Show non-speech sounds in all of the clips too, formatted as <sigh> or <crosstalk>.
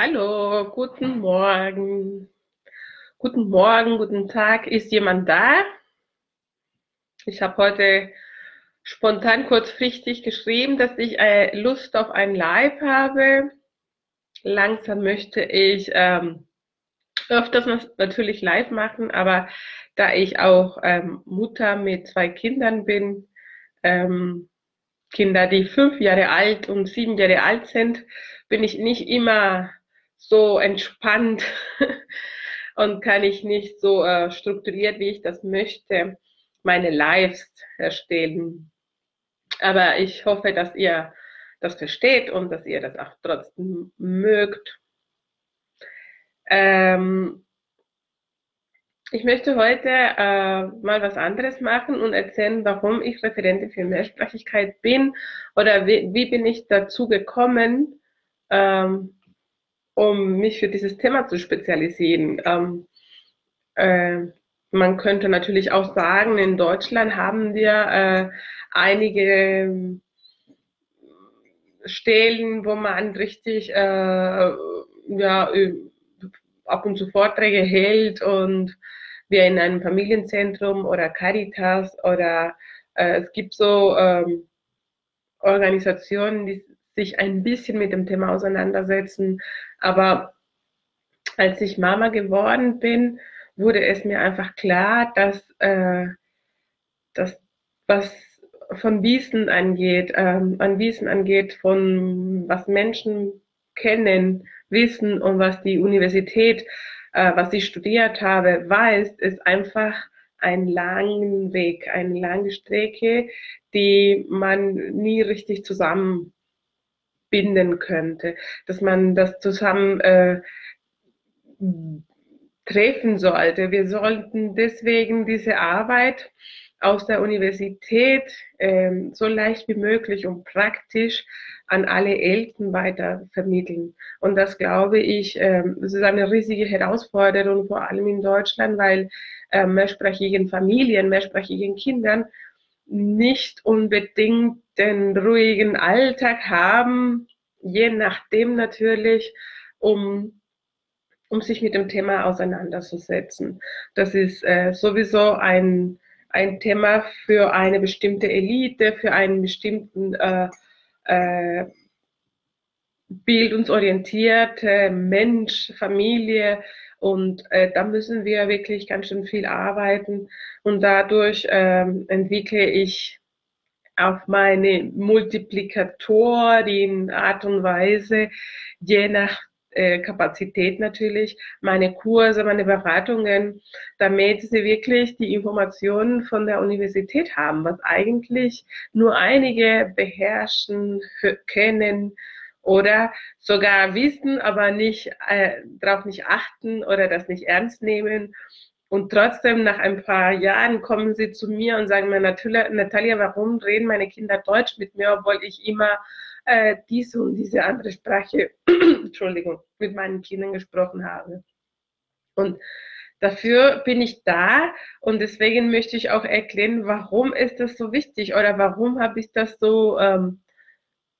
Hallo, guten Morgen. Guten Morgen, guten Tag. Ist jemand da? Ich habe heute spontan kurzfristig geschrieben, dass ich äh, Lust auf ein Live habe. Langsam möchte ich ähm, öfters natürlich live machen, aber da ich auch ähm, Mutter mit zwei Kindern bin, ähm, Kinder, die fünf Jahre alt und sieben Jahre alt sind, bin ich nicht immer so entspannt <laughs> und kann ich nicht so äh, strukturiert, wie ich das möchte, meine Lives erstellen. Aber ich hoffe, dass ihr das versteht und dass ihr das auch trotzdem mögt. Ähm, ich möchte heute äh, mal was anderes machen und erzählen, warum ich Referentin für Mehrsprachigkeit bin oder wie, wie bin ich dazu gekommen, ähm, um mich für dieses Thema zu spezialisieren. Ähm, äh, man könnte natürlich auch sagen, in Deutschland haben wir äh, einige Stellen, wo man richtig äh, ja, ab und zu Vorträge hält und wir in einem Familienzentrum oder Caritas oder äh, es gibt so ähm, Organisationen, die sich ein bisschen mit dem Thema auseinandersetzen. Aber als ich Mama geworden bin, wurde es mir einfach klar, dass, äh, dass was von Wissen angeht, ähm, an Wissen angeht, von was Menschen kennen, wissen und was die Universität, äh, was ich studiert habe, weiß, ist einfach ein langen Weg, eine lange Strecke, die man nie richtig zusammen binden könnte, dass man das zusammen äh, treffen sollte. Wir sollten deswegen diese Arbeit aus der Universität ähm, so leicht wie möglich und praktisch an alle Eltern weiter vermitteln. Und das glaube ich, ähm, das ist eine riesige Herausforderung, vor allem in Deutschland, weil äh, mehrsprachigen Familien, mehrsprachigen Kindern nicht unbedingt den ruhigen Alltag haben, je nachdem natürlich, um, um sich mit dem Thema auseinanderzusetzen. Das ist äh, sowieso ein, ein Thema für eine bestimmte Elite, für einen bestimmten äh, äh, bildungsorientierte Mensch, Familie, und äh, da müssen wir wirklich ganz schön viel arbeiten. Und dadurch ähm, entwickle ich auf meine Multiplikatorin Art und Weise, je nach äh, Kapazität natürlich, meine Kurse, meine Beratungen, damit sie wirklich die Informationen von der Universität haben, was eigentlich nur einige beherrschen, kennen oder sogar wissen, aber nicht äh, darauf nicht achten oder das nicht ernst nehmen. Und trotzdem, nach ein paar Jahren kommen sie zu mir und sagen mir, Natalia, warum reden meine Kinder Deutsch mit mir, obwohl ich immer äh, diese und diese andere Sprache, <clears throat> Entschuldigung, mit meinen Kindern gesprochen habe. Und dafür bin ich da und deswegen möchte ich auch erklären, warum ist das so wichtig oder warum habe ich das so ähm,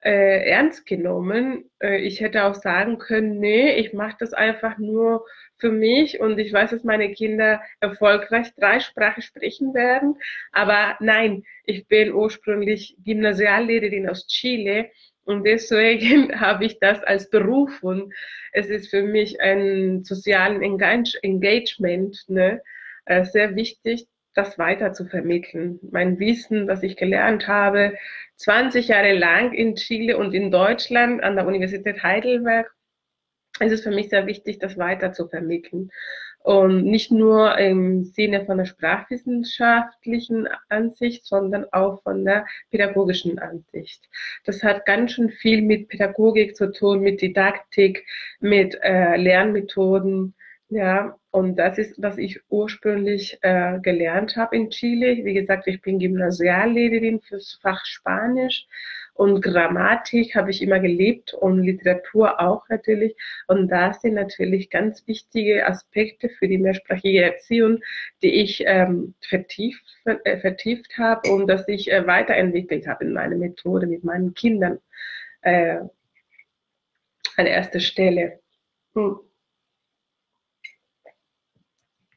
äh, ernst genommen. Äh, ich hätte auch sagen können, nee, ich mache das einfach nur für mich und ich weiß, dass meine Kinder erfolgreich drei Sprachen sprechen werden. Aber nein, ich bin ursprünglich Gymnasiallehrerin aus Chile und deswegen <laughs> habe ich das als Beruf und es ist für mich ein sozialen Engagement ne, äh, sehr wichtig, das weiter zu vermitteln. Mein Wissen, was ich gelernt habe, 20 Jahre lang in Chile und in Deutschland an der Universität Heidelberg, es ist für mich sehr wichtig, das weiter zu vermitteln. Und nicht nur im Sinne von der sprachwissenschaftlichen Ansicht, sondern auch von der pädagogischen Ansicht. Das hat ganz schön viel mit Pädagogik zu tun, mit Didaktik, mit äh, Lernmethoden, ja, und das ist, was ich ursprünglich äh, gelernt habe in Chile. Wie gesagt, ich bin Gymnasiallehrerin fürs Fach Spanisch und Grammatik habe ich immer gelebt und Literatur auch natürlich. Und das sind natürlich ganz wichtige Aspekte für die mehrsprachige Erziehung, die ich ähm, vertieft, äh, vertieft habe und dass ich äh, weiterentwickelt habe in meiner Methode mit meinen Kindern äh, an erster Stelle. Hm.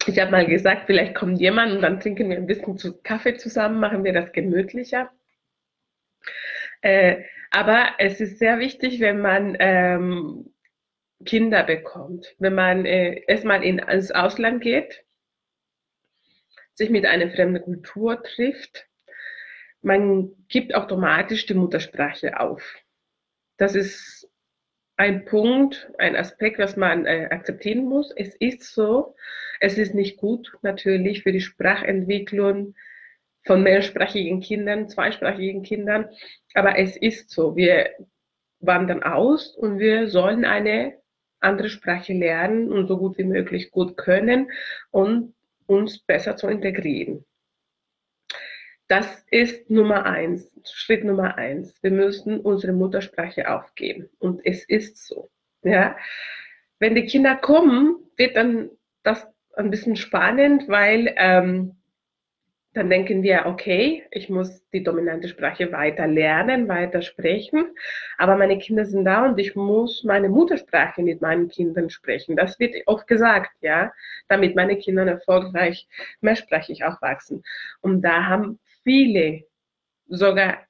Ich habe mal gesagt, vielleicht kommt jemand und dann trinken wir ein bisschen Kaffee zusammen, machen wir das gemütlicher. Äh, aber es ist sehr wichtig, wenn man ähm, Kinder bekommt, wenn man äh, erstmal in, ins Ausland geht, sich mit einer fremden Kultur trifft, man gibt automatisch die Muttersprache auf. Das ist ein Punkt, ein Aspekt, was man äh, akzeptieren muss. Es ist so, es ist nicht gut natürlich für die Sprachentwicklung von mehrsprachigen Kindern, zweisprachigen Kindern, aber es ist so. Wir wandern aus und wir sollen eine andere Sprache lernen und so gut wie möglich gut können und uns besser zu integrieren. Das ist Nummer eins, Schritt Nummer eins. Wir müssen unsere Muttersprache aufgeben. Und es ist so. Ja. Wenn die Kinder kommen, wird dann das ein bisschen spannend, weil ähm, dann denken wir, okay, ich muss die dominante Sprache weiter lernen, weiter sprechen, aber meine Kinder sind da und ich muss meine Muttersprache mit meinen Kindern sprechen. Das wird oft gesagt, ja, damit meine Kinder erfolgreich mehrsprachig aufwachsen. Und da haben viele, sogar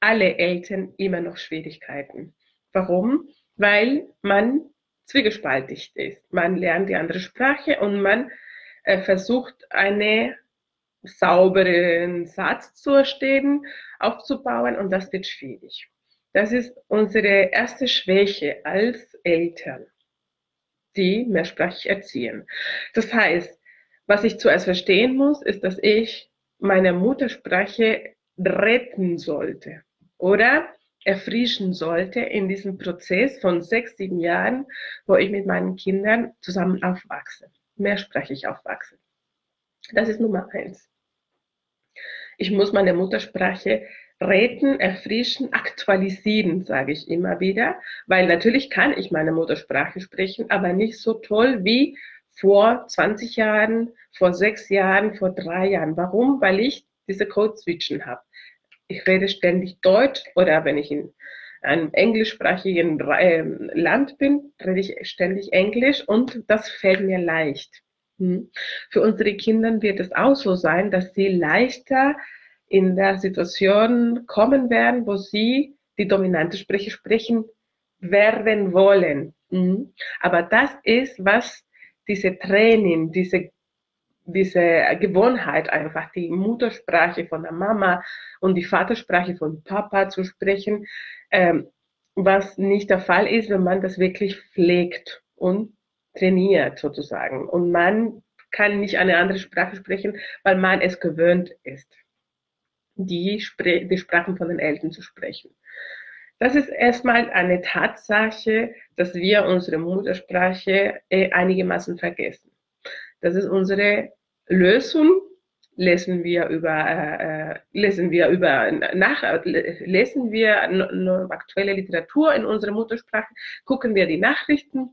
alle Eltern immer noch Schwierigkeiten. Warum? Weil man zwiegespaltig ist. Man lernt die andere Sprache und man äh, versucht eine sauberen Satz zu erstehen, aufzubauen und das wird schwierig. Das ist unsere erste Schwäche als Eltern, die mehrsprachig erziehen. Das heißt, was ich zuerst verstehen muss, ist, dass ich meine Muttersprache retten sollte oder erfrischen sollte in diesem Prozess von sechs, sieben Jahren, wo ich mit meinen Kindern zusammen aufwachse, mehrsprachig aufwachse. Das ist Nummer eins. Ich muss meine Muttersprache retten, erfrischen, aktualisieren, sage ich immer wieder, weil natürlich kann ich meine Muttersprache sprechen, aber nicht so toll wie vor 20 Jahren, vor sechs Jahren, vor drei Jahren. Warum? Weil ich diese Code-Switchen habe. Ich rede ständig Deutsch oder wenn ich in einem englischsprachigen ähm, Land bin, rede ich ständig Englisch und das fällt mir leicht. Hm. Für unsere Kinder wird es auch so sein, dass sie leichter in der Situation kommen werden, wo sie die dominante Sprache sprechen werden wollen. Hm. Aber das ist, was diese Training, diese, diese Gewohnheit einfach, die Muttersprache von der Mama und die Vatersprache von Papa zu sprechen, ähm, was nicht der Fall ist, wenn man das wirklich pflegt und trainiert sozusagen. Und man kann nicht eine andere Sprache sprechen, weil man es gewöhnt ist, die, Spre die Sprachen von den Eltern zu sprechen. Das ist erstmal eine Tatsache, dass wir unsere Muttersprache äh, einigermaßen vergessen. Das ist unsere Lösung. Lesen wir über, äh, lesen wir über, nach, lesen wir aktuelle Literatur in unserer Muttersprache, gucken wir die Nachrichten,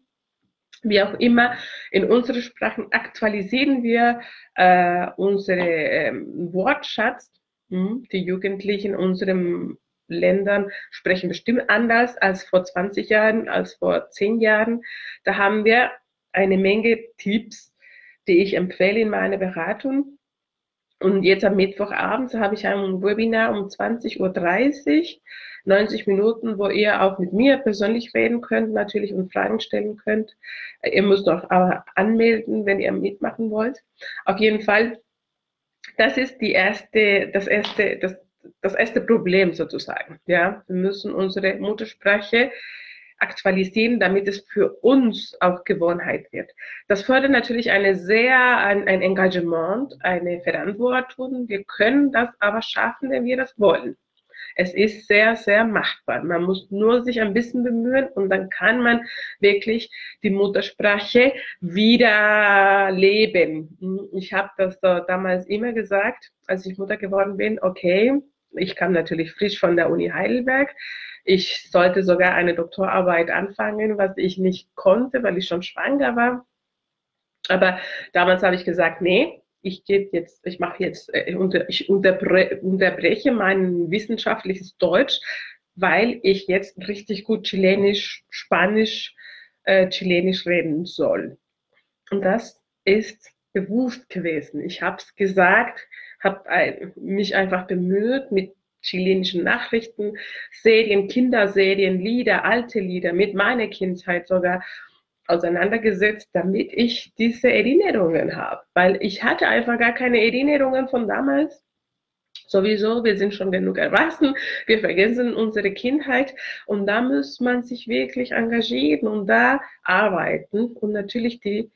wie auch immer, in unseren Sprachen aktualisieren wir äh, unsere ähm, Wortschatz. Hm, die Jugendlichen in unseren Ländern sprechen bestimmt anders als vor 20 Jahren, als vor 10 Jahren. Da haben wir eine Menge Tipps, die ich empfehle in meiner Beratung. Und jetzt am Mittwochabend habe ich ein Webinar um 20.30 Uhr 90 Minuten, wo ihr auch mit mir persönlich reden könnt, natürlich und Fragen stellen könnt. Ihr müsst auch anmelden, wenn ihr mitmachen wollt. Auf jeden Fall, das ist die erste, das erste, das, das erste Problem sozusagen. Ja, wir müssen unsere Muttersprache aktualisieren, damit es für uns auch Gewohnheit wird. Das fördert natürlich eine sehr, ein, ein Engagement, eine Verantwortung. Wir können das aber schaffen, wenn wir das wollen. Es ist sehr, sehr machbar. Man muss nur sich ein bisschen bemühen und dann kann man wirklich die Muttersprache wieder leben. Ich habe das damals immer gesagt, als ich Mutter geworden bin, okay, ich kam natürlich frisch von der Uni Heidelberg. Ich sollte sogar eine Doktorarbeit anfangen, was ich nicht konnte, weil ich schon schwanger war. Aber damals habe ich gesagt, nee, ich gehe jetzt, ich mache jetzt, äh, ich unterbre unterbreche mein wissenschaftliches Deutsch, weil ich jetzt richtig gut Chilenisch, Spanisch äh, Chilenisch reden soll. Und das ist bewusst gewesen. Ich habe es gesagt, habe mich einfach bemüht mit chilenischen Nachrichten, Serien, Kinderserien, Lieder, alte Lieder, mit meiner Kindheit sogar auseinandergesetzt, damit ich diese Erinnerungen habe. Weil ich hatte einfach gar keine Erinnerungen von damals. Sowieso, wir sind schon genug erwachsen, wir vergessen unsere Kindheit und da muss man sich wirklich engagieren und da arbeiten und natürlich die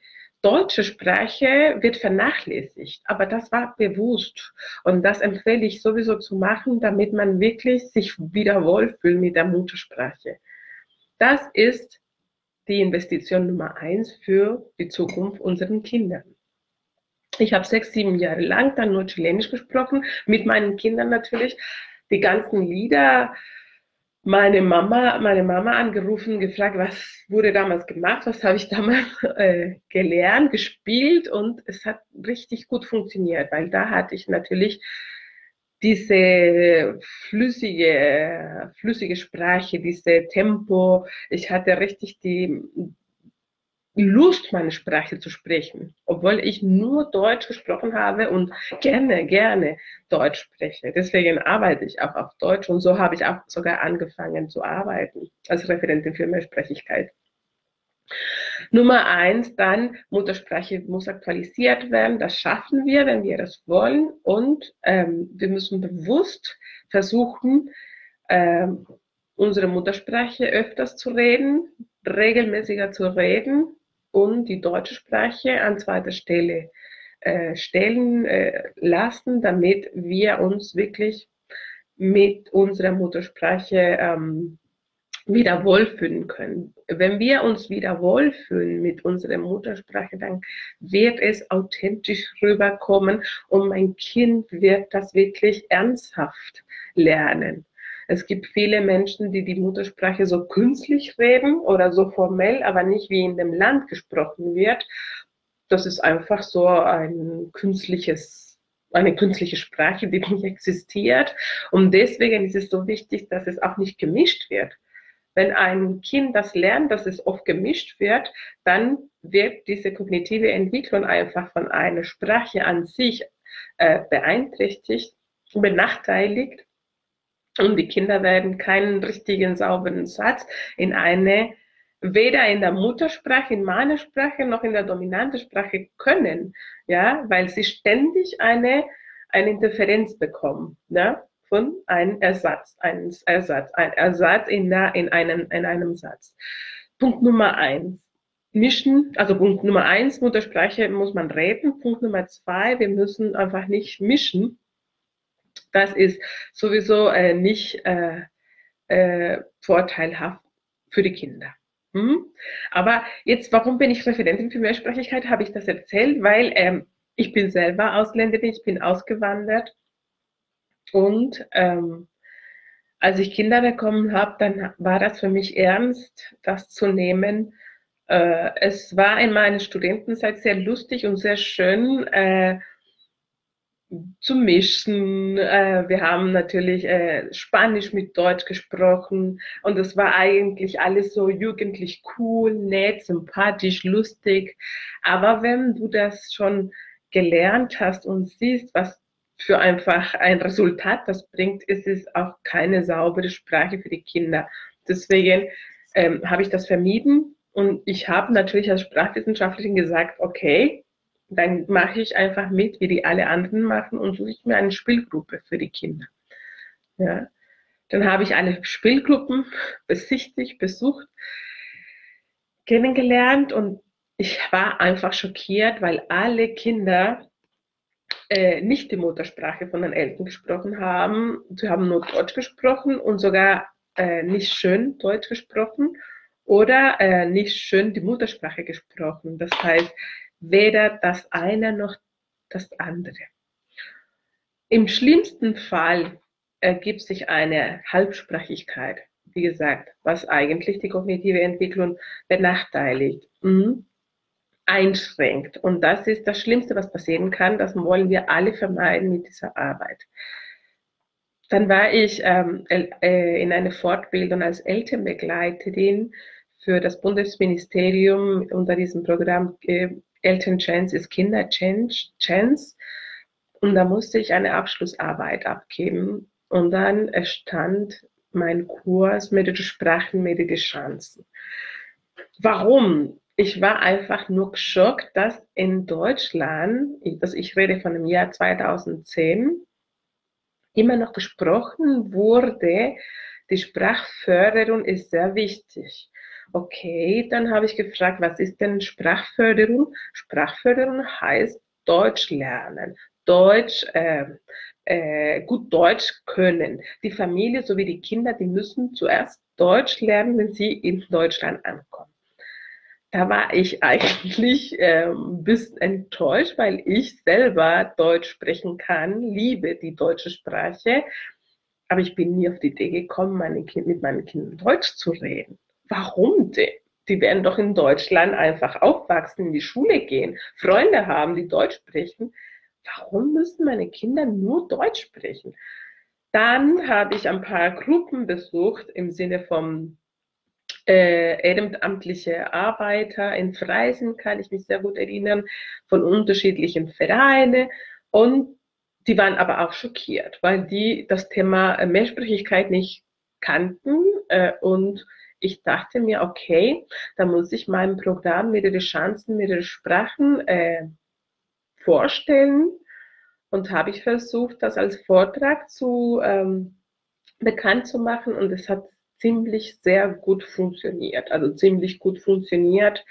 deutsche Sprache wird vernachlässigt, aber das war bewusst. Und das empfehle ich sowieso zu machen, damit man wirklich sich wieder wohlfühlt mit der Muttersprache. Das ist die Investition Nummer eins für die Zukunft unseren Kindern. Ich habe sechs, sieben Jahre lang dann nur Chilenisch gesprochen, mit meinen Kindern natürlich. Die ganzen Lieder, meine Mama, meine Mama angerufen, gefragt, was wurde damals gemacht, was habe ich damals äh, gelernt, gespielt und es hat richtig gut funktioniert, weil da hatte ich natürlich diese flüssige, flüssige Sprache, diese Tempo. Ich hatte richtig die, Lust, meine Sprache zu sprechen, obwohl ich nur Deutsch gesprochen habe und gerne, gerne Deutsch spreche. Deswegen arbeite ich auch auf Deutsch und so habe ich auch sogar angefangen zu arbeiten als Referentin für Mehrsprachigkeit. Nummer eins, dann Muttersprache muss aktualisiert werden. Das schaffen wir, wenn wir das wollen. Und ähm, wir müssen bewusst versuchen, ähm, unsere Muttersprache öfters zu reden, regelmäßiger zu reden und die deutsche Sprache an zweiter Stelle äh, stellen äh, lassen, damit wir uns wirklich mit unserer Muttersprache ähm, wieder wohlfühlen können. Wenn wir uns wieder wohlfühlen mit unserer Muttersprache, dann wird es authentisch rüberkommen und mein Kind wird das wirklich ernsthaft lernen. Es gibt viele Menschen, die die Muttersprache so künstlich reden oder so formell, aber nicht wie in dem Land gesprochen wird. Das ist einfach so ein künstliches eine künstliche Sprache, die nicht existiert. Und deswegen ist es so wichtig, dass es auch nicht gemischt wird. Wenn ein Kind das lernt, dass es oft gemischt wird, dann wird diese kognitive Entwicklung einfach von einer Sprache an sich äh, beeinträchtigt, benachteiligt und die Kinder werden keinen richtigen, sauberen Satz in eine, weder in der Muttersprache, in meiner Sprache, noch in der dominanten Sprache können, ja, weil sie ständig eine, eine Interferenz bekommen, ja, von einem Ersatz, ein Ersatz, ein Ersatz in, in, einem, in einem Satz. Punkt Nummer eins. Mischen, also Punkt Nummer eins, Muttersprache muss man reden. Punkt Nummer zwei, wir müssen einfach nicht mischen, das ist sowieso äh, nicht äh, äh, vorteilhaft für die Kinder. Hm? Aber jetzt, warum bin ich Referentin für Mehrsprachigkeit? Habe ich das erzählt? Weil ähm, ich bin selber Ausländerin, ich bin ausgewandert und ähm, als ich Kinder bekommen habe, dann war das für mich ernst, das zu nehmen. Äh, es war in meiner Studentenzeit sehr lustig und sehr schön, äh, zu mischen. Äh, wir haben natürlich äh, Spanisch mit Deutsch gesprochen und es war eigentlich alles so jugendlich cool, nett, sympathisch, lustig. Aber wenn du das schon gelernt hast und siehst, was für einfach ein Resultat das bringt, ist es auch keine saubere Sprache für die Kinder. Deswegen ähm, habe ich das vermieden und ich habe natürlich als Sprachwissenschaftlerin gesagt, okay, dann mache ich einfach mit, wie die alle anderen machen und suche ich mir eine Spielgruppe für die Kinder. Ja. Dann habe ich alle Spielgruppen <laughs> besichtigt, besucht, kennengelernt und ich war einfach schockiert, weil alle Kinder äh, nicht die Muttersprache von den Eltern gesprochen haben. Sie haben nur Deutsch gesprochen und sogar äh, nicht schön Deutsch gesprochen oder äh, nicht schön die Muttersprache gesprochen. Das heißt, weder das eine noch das andere. Im schlimmsten Fall ergibt sich eine Halbsprachigkeit, wie gesagt, was eigentlich die kognitive Entwicklung benachteiligt, mhm. Einschränkt. Und das ist das Schlimmste, was passieren kann. Das wollen wir alle vermeiden mit dieser Arbeit. Dann war ich ähm, äh, in einer Fortbildung als Elternbegleiterin für das Bundesministerium unter diesem Programm äh, Elternchance ist Kinderchance. Und da musste ich eine Abschlussarbeit abgeben. Und dann stand mein Kurs mit Sprachen, den Chancen. Warum? Ich war einfach nur geschockt, dass in Deutschland, also ich rede von dem Jahr 2010, immer noch gesprochen wurde, die Sprachförderung ist sehr wichtig. Okay, dann habe ich gefragt, was ist denn Sprachförderung? Sprachförderung heißt Deutsch lernen, Deutsch, äh, äh, gut Deutsch können. Die Familie sowie die Kinder, die müssen zuerst Deutsch lernen, wenn sie in Deutschland ankommen. Da war ich <laughs> eigentlich äh, ein bisschen enttäuscht, weil ich selber Deutsch sprechen kann, liebe die deutsche Sprache, aber ich bin nie auf die Idee gekommen, meine kind, mit meinen Kindern Deutsch zu reden. Warum denn? Die werden doch in Deutschland einfach aufwachsen, in die Schule gehen, Freunde haben, die Deutsch sprechen. Warum müssen meine Kinder nur Deutsch sprechen? Dann habe ich ein paar Gruppen besucht im Sinne von äh, ehrenamtliche Arbeiter in Freisen, kann ich mich sehr gut erinnern, von unterschiedlichen Vereinen. Und die waren aber auch schockiert, weil die das Thema Mehrsprachigkeit nicht kannten. Äh, und ich dachte mir, okay, da muss ich meinem Programm mehrere Chancen, mehrere Sprachen äh, vorstellen. Und habe ich versucht, das als Vortrag zu ähm, bekannt zu machen. Und es hat ziemlich sehr gut funktioniert, also ziemlich gut funktioniert.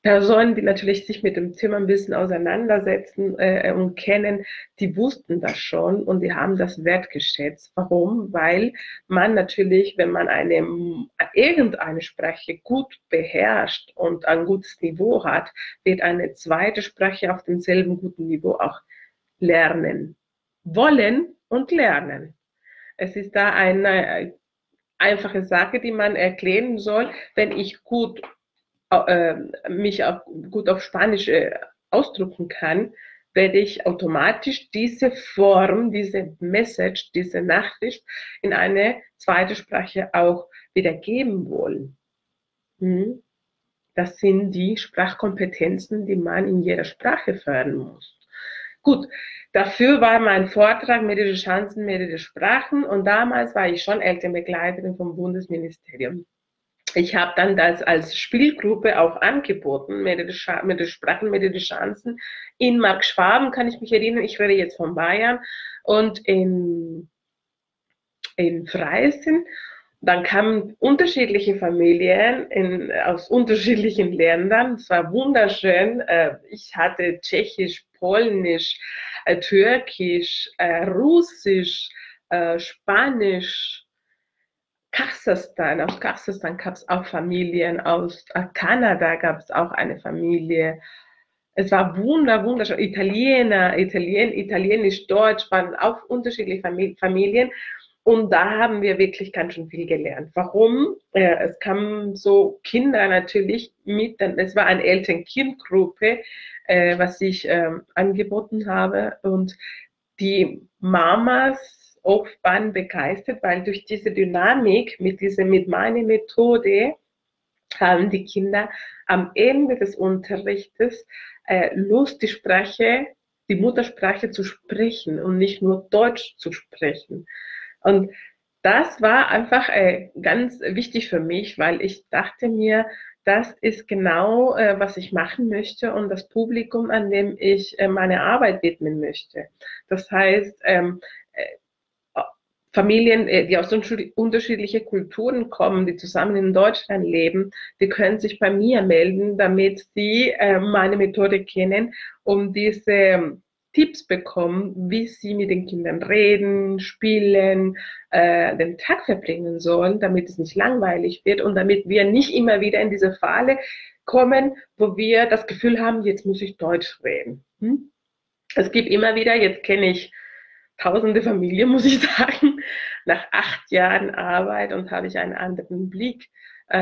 Personen, die natürlich sich mit dem Thema ein bisschen auseinandersetzen äh, und kennen, die wussten das schon und die haben das wertgeschätzt. Warum? Weil man natürlich, wenn man eine, irgendeine Sprache gut beherrscht und ein gutes Niveau hat, wird eine zweite Sprache auf demselben guten Niveau auch lernen. Wollen und lernen. Es ist da eine einfache Sache, die man erklären soll. Wenn ich gut äh, mich auch gut auf Spanisch äh, ausdrücken kann, werde ich automatisch diese Form, diese Message, diese Nachricht in eine zweite Sprache auch wiedergeben wollen. Hm? Das sind die Sprachkompetenzen, die man in jeder Sprache fördern muss. Gut, dafür war mein Vortrag mehrere Chancen, mehrere Sprachen und damals war ich schon Elternbegleiterin vom Bundesministerium ich habe dann das als Spielgruppe auch angeboten, mehrere, mehrere Sprachen, mehrere Chancen. In Mark Schwaben kann ich mich erinnern, ich rede jetzt von Bayern und in, in Freising. Dann kamen unterschiedliche Familien in, aus unterschiedlichen Ländern. Es war wunderschön. Äh, ich hatte Tschechisch, Polnisch, äh, Türkisch, äh, Russisch, Spanisch, Kasachstan, aus Kasachstan gab es auch Familien, aus äh, Kanada gab es auch eine Familie. Es war wunder, wunderschön. Italiener, Italien, Italienisch, Deutsch waren auch unterschiedliche Familien. Und da haben wir wirklich ganz schön viel gelernt. Warum? Äh, es kamen so Kinder natürlich mit, es war eine Eltern-Kind-Gruppe, äh, was ich äh, angeboten habe. Und die Mamas auch waren begeistert, weil durch diese Dynamik mit dieser, mit meiner Methode haben die Kinder am Ende des Unterrichtes äh, Lust, die Sprache, die Muttersprache zu sprechen und nicht nur Deutsch zu sprechen. Und das war einfach äh, ganz wichtig für mich, weil ich dachte mir, das ist genau, äh, was ich machen möchte und das Publikum, an dem ich äh, meine Arbeit widmen möchte. Das heißt, ähm, äh, Familien, äh, die aus unterschiedlichen Kulturen kommen, die zusammen in Deutschland leben, die können sich bei mir melden, damit sie äh, meine Methode kennen, um diese ähm, Tipps bekommen, wie sie mit den Kindern reden, spielen, äh, den Tag verbringen sollen, damit es nicht langweilig wird und damit wir nicht immer wieder in diese Falle kommen, wo wir das Gefühl haben, jetzt muss ich Deutsch reden. Hm? Es gibt immer wieder, jetzt kenne ich tausende Familien, <laughs> muss ich sagen. Nach acht Jahren Arbeit und habe ich einen anderen Blick äh,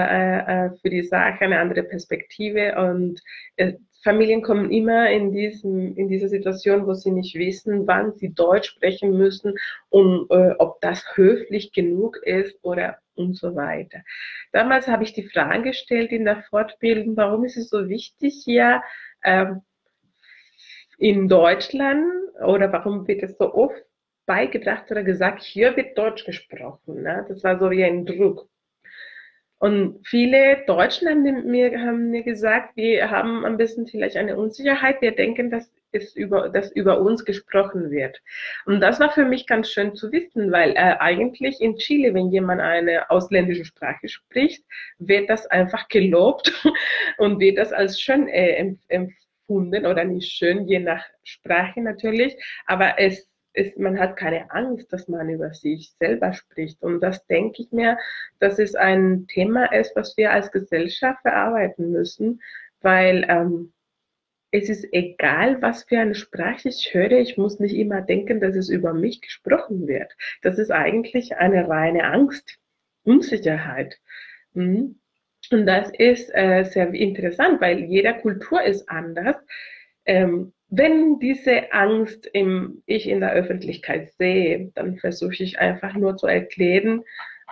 äh, für die Sache, eine andere Perspektive. Und äh, Familien kommen immer in, diesem, in dieser Situation, wo sie nicht wissen, wann sie Deutsch sprechen müssen und äh, ob das höflich genug ist oder und so weiter. Damals habe ich die Frage gestellt in der Fortbildung, warum ist es so wichtig hier ähm, in Deutschland oder warum wird es so oft beigebracht oder gesagt, hier wird Deutsch gesprochen. Ne? Das war so wie ein Druck. Und viele Deutschen haben mir, haben mir gesagt, wir haben ein bisschen vielleicht eine Unsicherheit. Wir denken, dass es über, dass über uns gesprochen wird. Und das war für mich ganz schön zu wissen, weil äh, eigentlich in Chile, wenn jemand eine ausländische Sprache spricht, wird das einfach gelobt <laughs> und wird das als schön äh, empfunden oder nicht schön, je nach Sprache natürlich. Aber es ist, man hat keine Angst, dass man über sich selber spricht. Und das denke ich mir, dass es ein Thema ist, was wir als Gesellschaft verarbeiten müssen, weil ähm, es ist egal, was für eine Sprache ich höre, ich muss nicht immer denken, dass es über mich gesprochen wird. Das ist eigentlich eine reine Angst, Unsicherheit. Mhm. Und das ist äh, sehr interessant, weil jeder Kultur ist anders. Ähm, wenn diese Angst im, ich in der Öffentlichkeit sehe, dann versuche ich einfach nur zu erklären,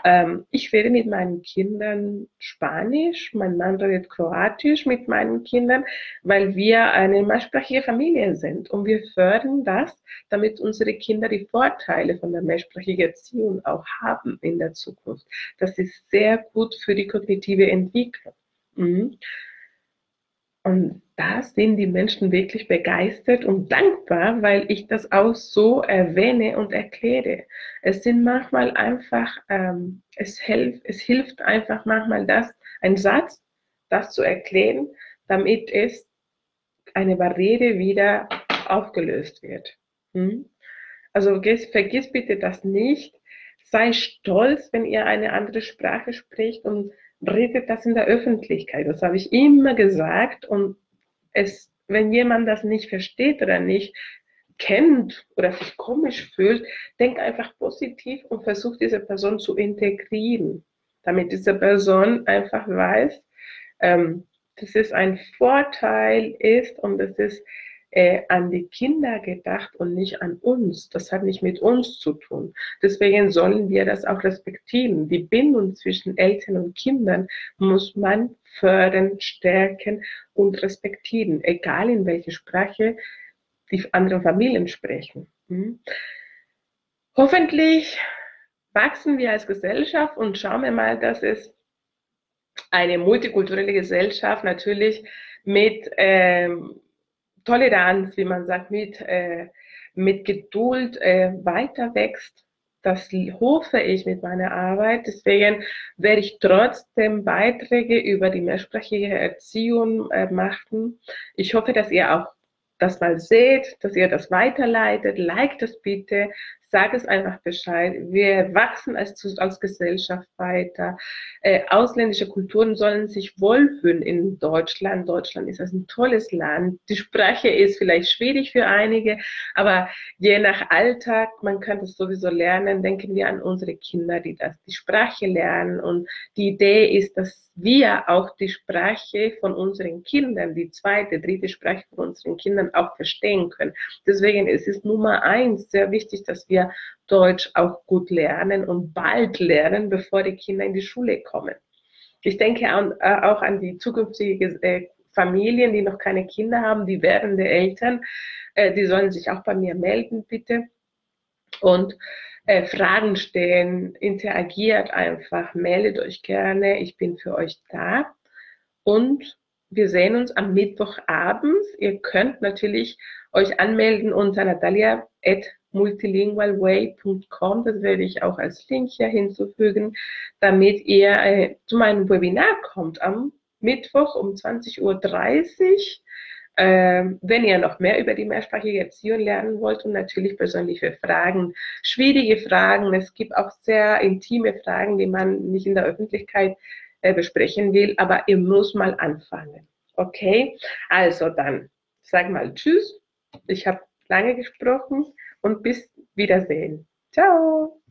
ähm, ich rede mit meinen Kindern Spanisch, mein Mann redet Kroatisch mit meinen Kindern, weil wir eine mehrsprachige Familie sind und wir fördern das, damit unsere Kinder die Vorteile von der mehrsprachigen Erziehung auch haben in der Zukunft. Das ist sehr gut für die kognitive Entwicklung. Mhm. Und da sind die Menschen wirklich begeistert und dankbar, weil ich das auch so erwähne und erkläre. Es sind manchmal einfach, ähm, es, hilft, es hilft einfach manchmal das, ein Satz, das zu erklären, damit es eine Barriere wieder aufgelöst wird. Hm? Also vergiss bitte das nicht. Sei stolz, wenn ihr eine andere Sprache spricht und redet das in der Öffentlichkeit. Das habe ich immer gesagt. Und es, wenn jemand das nicht versteht oder nicht kennt oder sich komisch fühlt, denk einfach positiv und versuch diese Person zu integrieren, damit diese Person einfach weiß, ähm, dass es ein Vorteil ist und das ist äh, an die Kinder gedacht und nicht an uns. Das hat nicht mit uns zu tun. Deswegen sollen wir das auch respektieren. Die Bindung zwischen Eltern und Kindern muss man fördern, stärken und respektieren, egal in welche Sprache die anderen Familien sprechen. Hm? Hoffentlich wachsen wir als Gesellschaft und schauen wir mal, dass es eine multikulturelle Gesellschaft natürlich mit ähm, Toleranz, wie man sagt, mit, äh, mit Geduld äh, weiter wächst. Das hoffe ich mit meiner Arbeit. Deswegen werde ich trotzdem Beiträge über die mehrsprachige Erziehung äh, machen. Ich hoffe, dass ihr auch das mal seht, dass ihr das weiterleitet. Like das bitte sag es einfach Bescheid. Wir wachsen als, als Gesellschaft weiter. Äh, ausländische Kulturen sollen sich wohlfühlen in Deutschland. Deutschland ist ein tolles Land. Die Sprache ist vielleicht schwierig für einige, aber je nach Alltag, man kann das sowieso lernen. Denken wir an unsere Kinder, die das, die Sprache lernen. Und die Idee ist, dass wir auch die Sprache von unseren Kindern, die zweite, dritte Sprache von unseren Kindern auch verstehen können. Deswegen ist es Nummer eins sehr wichtig, dass wir Deutsch auch gut lernen und bald lernen, bevor die Kinder in die Schule kommen. Ich denke äh, auch an die zukünftige äh, Familien, die noch keine Kinder haben, die werdende Eltern, äh, die sollen sich auch bei mir melden, bitte. Und Fragen stellen, interagiert einfach, meldet euch gerne, ich bin für euch da. Und wir sehen uns am Mittwochabend. Ihr könnt natürlich euch anmelden unter natalia.multilingualway.com. Das werde ich auch als Link hier hinzufügen, damit ihr äh, zu meinem Webinar kommt am Mittwoch um 20.30 Uhr. Ähm, wenn ihr noch mehr über die mehrsprachige Erziehung lernen wollt und natürlich persönliche Fragen, schwierige Fragen, es gibt auch sehr intime Fragen, die man nicht in der Öffentlichkeit äh, besprechen will, aber ihr muss mal anfangen. Okay? Also dann, sag mal Tschüss. Ich habe lange gesprochen und bis Wiedersehen. Ciao.